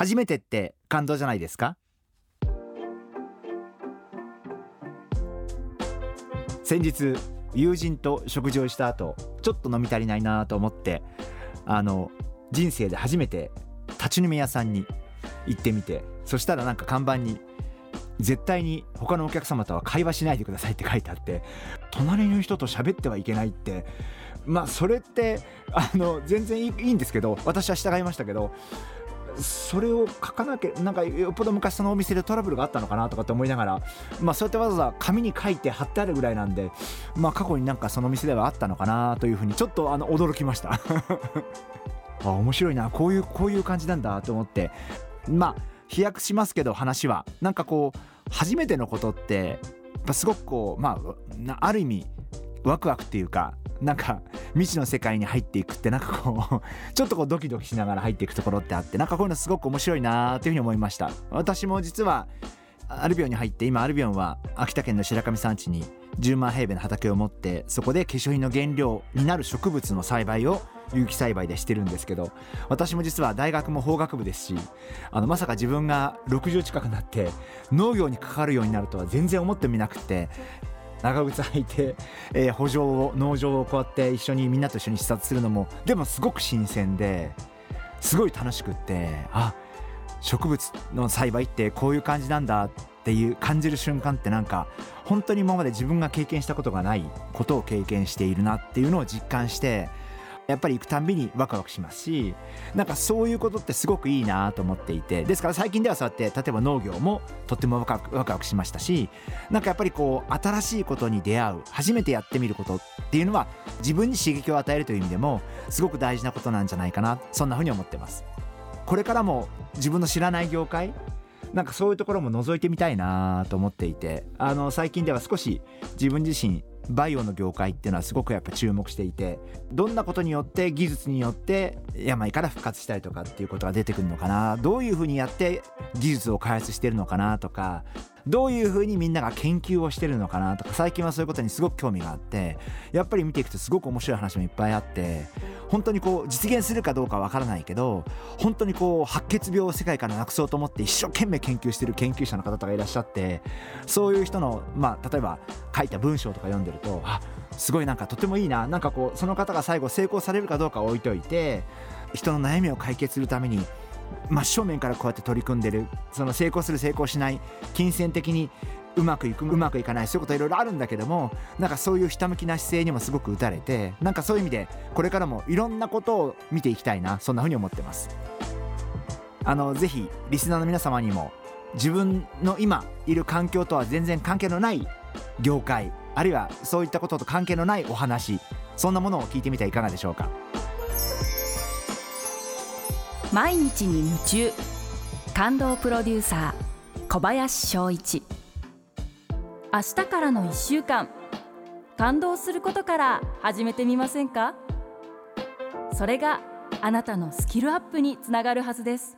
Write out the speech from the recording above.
初めてって感動じゃないですか？先日友人と食事をした後ちょっと飲み足りないなと思ってあの人生で初めて立ち飲み屋さんに行ってみてそしたらなんか看板に絶対に他のお客様とは会話しないでくださいって書いてあって隣の人と喋ってはいけないって。まあそれってあの全然いいんですけど私は従いましたけどそれを書かなきゃなんかよっぽど昔そのお店でトラブルがあったのかなとかって思いながらまあそうやってわざわざ紙に書いて貼ってあるぐらいなんでまあ過去になんかその店ではあったのかなというふうにちょっとあの驚きました。あ面白いな。こういうこういう感じなんだと思って。まあ飛躍しますけど話は。なんかこう初めてのことってやっぱすごくこうまあある意味ワクワクっていうかなんか未知の世界に入っていくってなんかこう ちょっとこうドキドキしながら入っていくところってあってなんかこういうのすごく面白いなというふうに思いました。私も実はアルビオンに入って今アルビオンは秋田県の白神山地に10万平米の畑を持ってそこで化粧品の原料になる植物の栽培を有機栽培でしてるんですけど私も実は大学も法学部ですしあのまさか自分が60近くなって農業に関わるようになるとは全然思ってみなくて長靴履いて、えー、補助を農場をこうやって一緒にみんなと一緒に視察するのもでもすごく新鮮ですごい楽しくってあ植物の栽培ってこういう感じなんだっていう感じる瞬間ってなんか本当に今まで自分が経験したことがないことを経験しているなっていうのを実感してやっぱり行くたんびにワクワクしますしなんかそういうことってすごくいいなと思っていてですから最近ではそうやって例えば農業もとってもワクワクワクワクしましたしなんかやっぱりこう新しいことに出会う初めてやってみることっていうのは自分に刺激を与えるという意味でもすごく大事なことなんじゃないかなそんなふうに思ってます。これからも自分の知らない業界なんかそういうところも覗いてみたいなと思っていてあの最近では少し自分自身バイオの業界っていうのはすごくやっぱ注目していてどんなことによって技術によって病から復活したりとかっていうことが出てくるのかなどういうふうにやって技術を開発してるのかなとかどういうふうにみんなが研究をしてるのかなとか最近はそういうことにすごく興味があってやっぱり見ていくとすごく面白い話もいっぱいあって本当にこう実現するかどうかわからないけど本当にこう白血病を世界からなくそうと思って一生懸命研究してる研究者の方とかいらっしゃってそういう人のまあ例えば書いた文章とか読んでるとあすごいなんかとてもいいな。なんかこうその方が最後成功されるかどうか置いといて人の悩みを解決するために真正面からこうやって取り組んでる。その成功する成功しない。金銭的にうまくいくうまくいかない。そういうこといろいろあるんだけどもなんかそういうひたむきな姿勢にもすごく打たれてなんかそういう意味でこれからもいろんなことを見ていきたいな。そんなふうに思ってます。あのぜひリスナーの皆様にも自分の今いる環境とは全然関係のない業界あるいはそういったことと関係のないお話そんなものを聞いてみてはいかがでしょうか。毎日に夢中。感動プロデューサー小林翔一。明日からの1週間。感動することから始めてみませんか？それがあなたのスキルアップにつながるはずです。